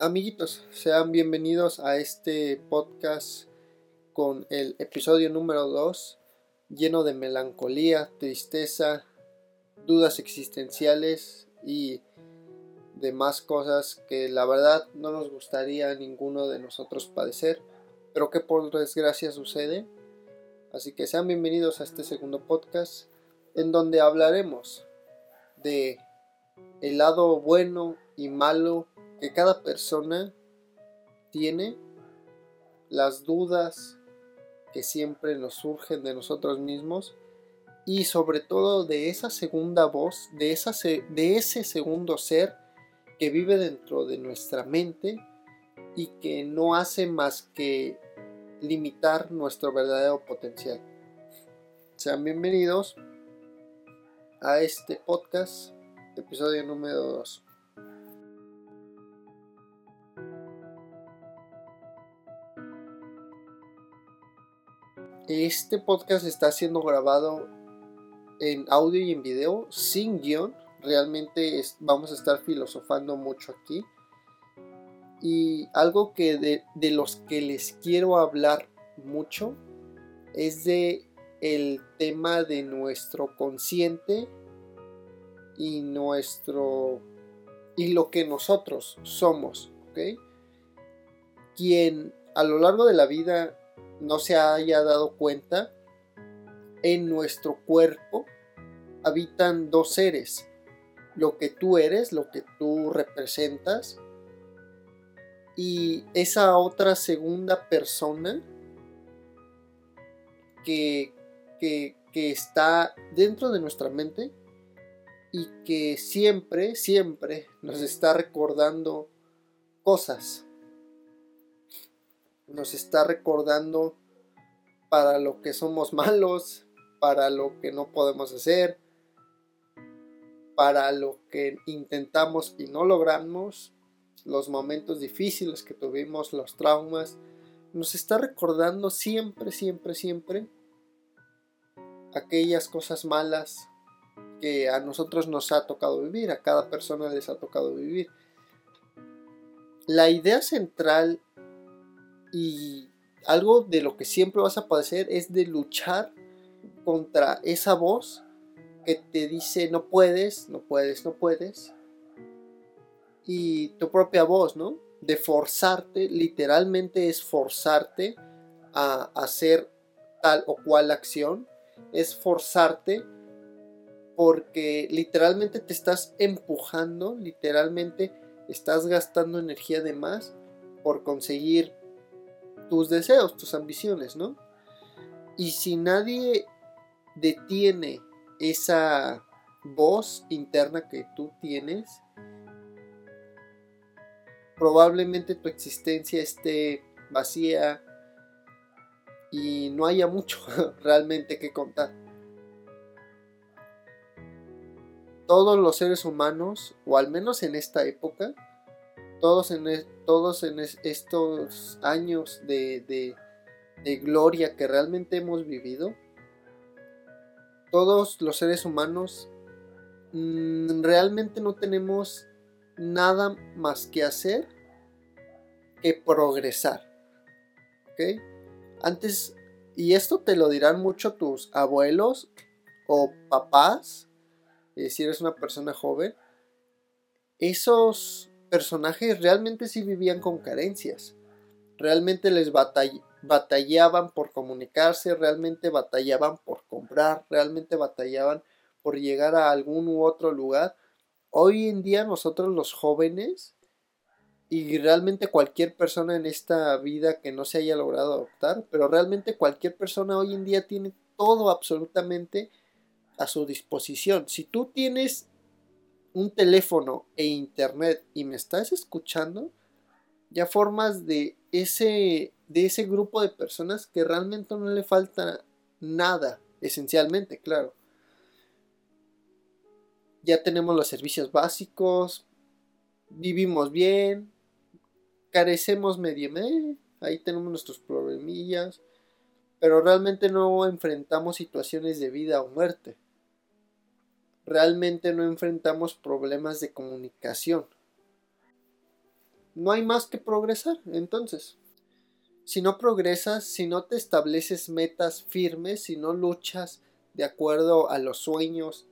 Amiguitos, sean bienvenidos a este podcast con el episodio número 2, lleno de melancolía, tristeza, dudas existenciales y demás cosas que la verdad no nos gustaría a ninguno de nosotros padecer, pero que por desgracia sucede. Así que sean bienvenidos a este segundo podcast en donde hablaremos de el lado bueno y malo que cada persona tiene, las dudas que siempre nos surgen de nosotros mismos y sobre todo de esa segunda voz, de, esa, de ese segundo ser que vive dentro de nuestra mente y que no hace más que limitar nuestro verdadero potencial. Sean bienvenidos a este podcast, episodio número 2. Este podcast está siendo grabado en audio y en video sin guion. Realmente vamos a estar filosofando mucho aquí. Y algo que de, de los que les quiero hablar mucho es de el tema de nuestro consciente y nuestro y lo que nosotros somos, ¿ok? Quien a lo largo de la vida no se haya dado cuenta, en nuestro cuerpo habitan dos seres, lo que tú eres, lo que tú representas, y esa otra segunda persona que, que, está dentro de nuestra mente y que siempre, siempre nos está recordando cosas nos está recordando para lo que somos malos, para lo que no podemos hacer, para lo que intentamos y no logramos, los momentos difíciles que tuvimos, los traumas, nos está recordando siempre, siempre, siempre aquellas cosas malas que a nosotros nos ha tocado vivir, a cada persona les ha tocado vivir. La idea central y algo de lo que siempre vas a padecer es de luchar contra esa voz que te dice no puedes, no puedes, no puedes. Y tu propia voz, ¿no? De forzarte, literalmente es forzarte a hacer tal o cual acción. Es forzarte porque literalmente te estás empujando, literalmente estás gastando energía de más por conseguir tus deseos, tus ambiciones, ¿no? Y si nadie detiene esa voz interna que tú tienes, probablemente tu existencia esté vacía y no haya mucho realmente que contar. Todos los seres humanos, o al menos en esta época, todos en, todos en estos años de, gloria que realmente hemos vivido, todos los seres humanos mm, realmente no tenemos nada más que hacer que progresar. ¿Ok? Antes, y esto te lo dirán mucho tus abuelos o papás, eh, si eres una persona joven, esos personajes realmente sí vivían con carencias. Realmente les batallaban por comunicarse, realmente batallaban por comprar, realmente batallaban por llegar a algún u otro lugar. Hoy en día nosotros los jóvenes y realmente cualquier persona en esta vida que no se haya logrado adoptar, pero realmente cualquier persona hoy en día tiene todo absolutamente a su disposición. Si tú tienes un teléfono e internet y me estás escuchando, ya formas de ese, de ese grupo de personas que realmente no le falta nada, esencialmente, claro. Ya tenemos los servicios básicos, vivimos bien, carecemos medio, ahí tenemos nuestros problemillas, pero realmente no enfrentamos situaciones de vida o muerte realmente no enfrentamos problemas de comunicación. no hay más que progresar. Entonces, si no progresas, si no te estableces metas firmes, si no luchas de acuerdo a los sueños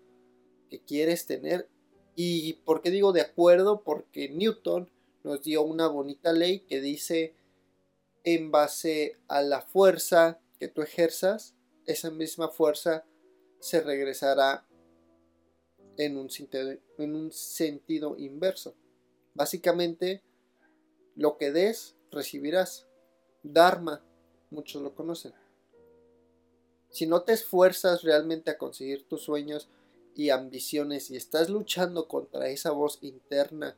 que quieres tener, y por qué digo de acuerdo, porque Newton nos dio una bonita ley que dice en base a la fuerza que tú ejerzas, esa misma fuerza se regresará en un, en un sentido inverso. Básicamente, lo que des, recibirás. Dharma, muchos lo conocen. Si no te esfuerzas realmente a conseguir tus sueños y ambiciones y estás luchando contra esa voz interna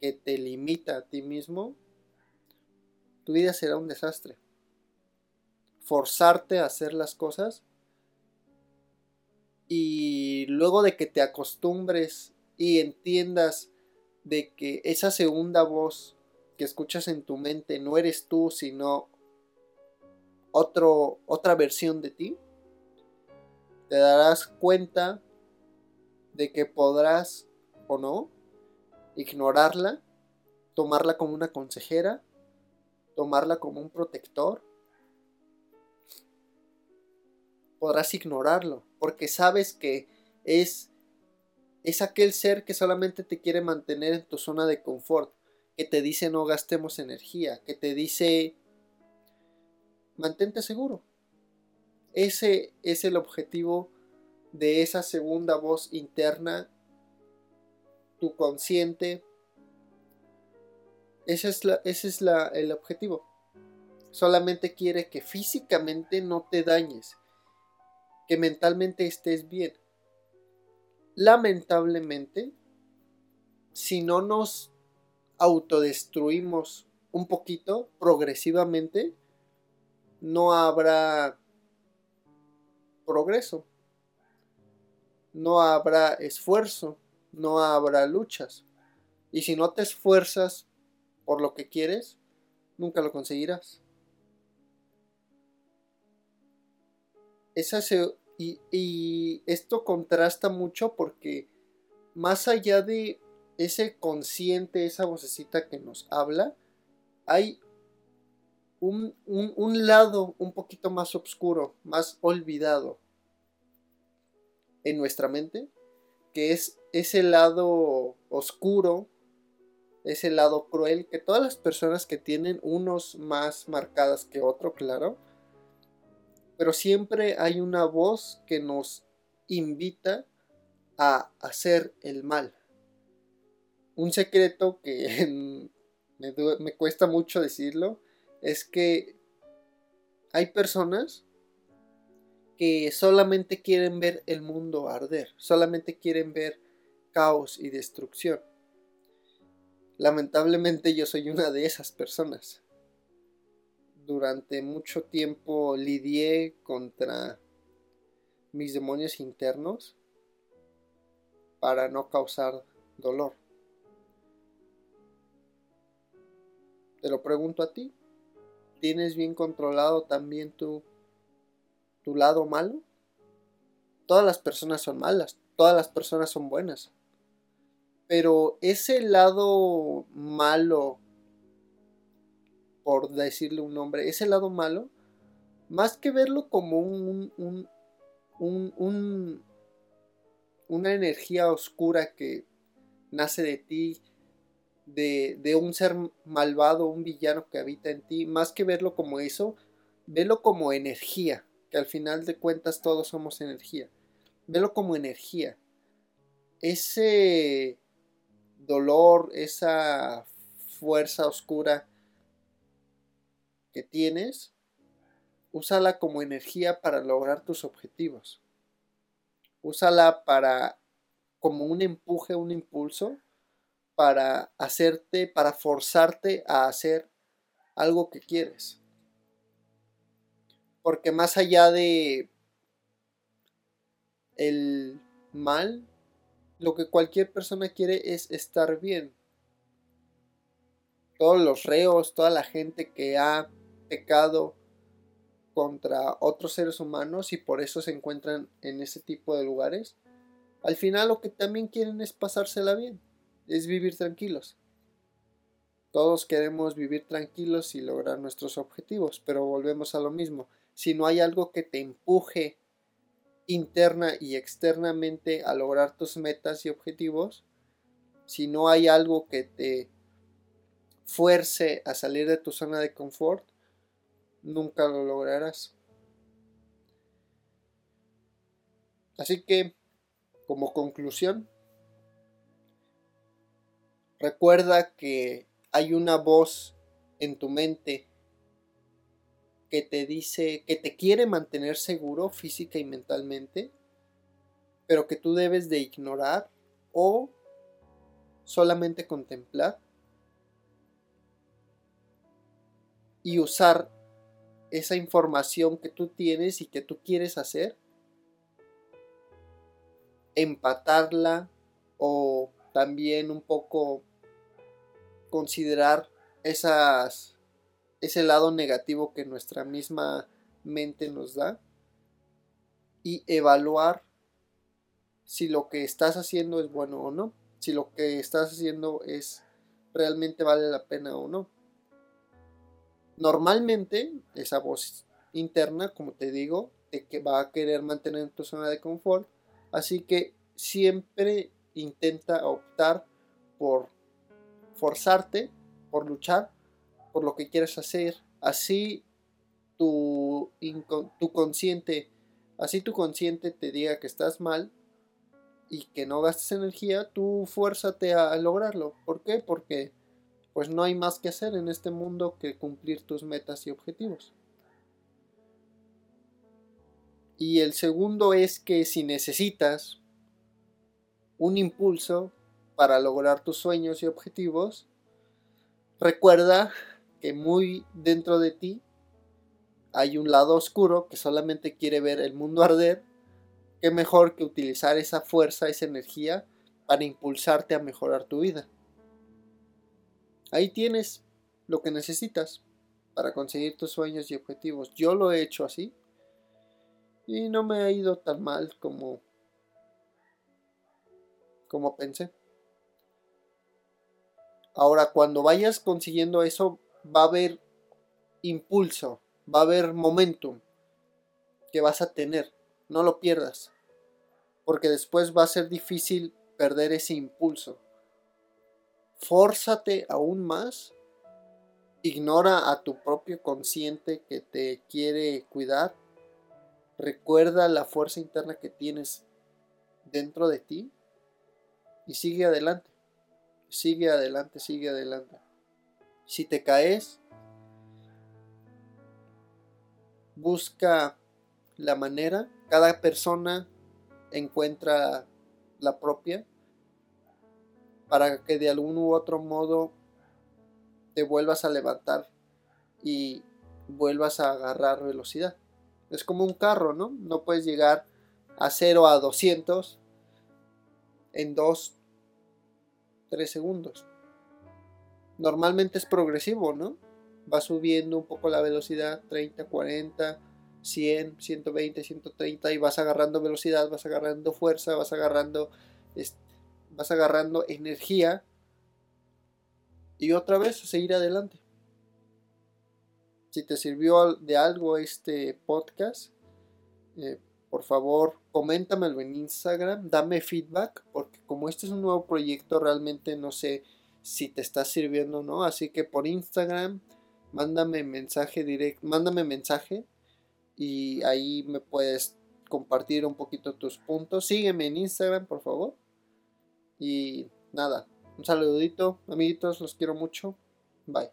que te limita a ti mismo, tu vida será un desastre. Forzarte a hacer las cosas y luego de que te acostumbres y entiendas de que esa segunda voz que escuchas en tu mente no eres tú, sino otro, otra versión de ti, te darás cuenta de que podrás o no ignorarla, tomarla como una consejera, tomarla como un protector. Podrás ignorarlo, porque sabes que es, es aquel ser que solamente te quiere mantener en tu zona de confort, que te dice no gastemos energía, que te dice mantente seguro. Ese es el objetivo de esa segunda voz interna, tu consciente. Ese es, el objetivo. Solamente quiere que físicamente no te dañes, que mentalmente estés bien. Lamentablemente, si no nos autodestruimos un poquito progresivamente, no habrá progreso, no habrá esfuerzo, no habrá luchas. Y si no te esfuerzas por lo que quieres, nunca lo conseguirás. Y, y esto contrasta mucho porque más allá de ese consciente, esa vocecita que nos habla, hay un, lado un poquito más oscuro, más olvidado en nuestra mente, que es ese lado oscuro, ese lado cruel, que todas las personas que tienen unos más marcadas que otro, claro, pero siempre hay una voz que nos invita a hacer el mal un secreto que me, cuesta mucho decirlo es que hay personas que solamente quieren ver el mundo arder, solamente quieren ver caos y destrucción. Lamentablemente yo soy una de esas personas. Durante mucho tiempo lidié contra mis demonios internos para no causar dolor. Te lo pregunto a ti. ¿Tienes bien controlado también tu, tu lado malo? Todas las personas son malas, todas las personas son buenas. Pero ese lado malo, por decirle un nombre, ese lado malo, más que verlo como un, un, un, una energía oscura que nace de ti, de, un ser malvado, un villano que habita en ti, más que verlo como eso, velo como energía, que al final de cuentas todos somos energía. Velo como energía. Ese dolor, esa fuerza oscura que tienes, úsala como energía para lograr tus objetivos. Úsala para como un empuje, un impulso para hacerte, para forzarte a hacer algo que quieres. Porque más allá de el mal, lo que cualquier persona quiere es estar bien. Todos los reos, toda la gente que ha pecado contra otros seres humanos y por eso se encuentran en ese tipo de lugares, al final lo que también quieren es pasársela bien es vivir tranquilos. Todos queremos vivir tranquilos y lograr nuestros objetivos, pero volvemos a lo mismo. Si no hay algo que te empuje interna y externamente a lograr tus metas y objetivos, si no hay algo que te fuerce a salir de tu zona de confort, nunca lo lograrás. Así que, como conclusión, recuerda que hay una voz en tu mente que te dice que te quiere mantener seguro física y mentalmente, pero que tú debes de ignorar o solamente contemplar y usar esa información que tú tienes y que tú quieres hacer, empatarla o también un poco considerar esas, ese lado negativo que nuestra misma mente nos da y evaluar si lo que estás haciendo es bueno o no, si lo que estás haciendo es realmente vale la pena o no. Normalmente esa voz interna, como te digo, de que va a querer mantener tu zona de confort, así que siempre intenta optar por forzarte por luchar por lo que quieres hacer. Así tu, tu consciente, así tu consciente te diga que estás mal y que no gastes energía, tú fuérzate a lograrlo. ¿Por qué? Porque pues no hay más que hacer en este mundo que cumplir tus metas y objetivos. Y el segundo es que si necesitas un impulso, para lograr tus sueños y objetivos, recuerda que muy dentro de ti hay un lado oscuro que solamente quiere ver el mundo arder. Qué mejor que utilizar esa fuerza, esa energía para impulsarte a mejorar tu vida. Ahí tienes lo que necesitas para conseguir tus sueños y objetivos. Yo lo he hecho así y no me ha ido tan mal como como pensé. Ahora, cuando vayas consiguiendo eso, va a haber impulso, va a haber momentum que vas a tener. No lo pierdas. Porque después va a ser difícil perder ese impulso. Fórzate aún más. Ignora a tu propio consciente que te quiere cuidar. Recuerda la fuerza interna que tienes dentro de ti y sigue adelante. Sigue adelante, sigue adelante. Si te caes, busca la manera. Cada persona encuentra la propia para que de algún u otro modo te vuelvas a levantar y vuelvas a agarrar velocidad. Es como un carro, ¿no? No puedes llegar a 0 a 200 en dos 3 segundos. Normalmente es progresivo, ¿no? Va subiendo un poco la velocidad, 30, 40, 100, 120, 130 y vas agarrando velocidad, vas agarrando fuerza, vas agarrando vas agarrando energía y otra vez a seguir adelante. Si te sirvió de algo este podcast, eh, por favor, coméntamelo en Instagram, dame feedback, porque como este es un nuevo proyecto, realmente no sé si te está sirviendo o no. Así que por Instagram, mándame mensaje directo, mándame mensaje y ahí me puedes compartir un poquito tus puntos. Sígueme en Instagram, por favor. Y nada, un saludito, amiguitos, los quiero mucho. Bye.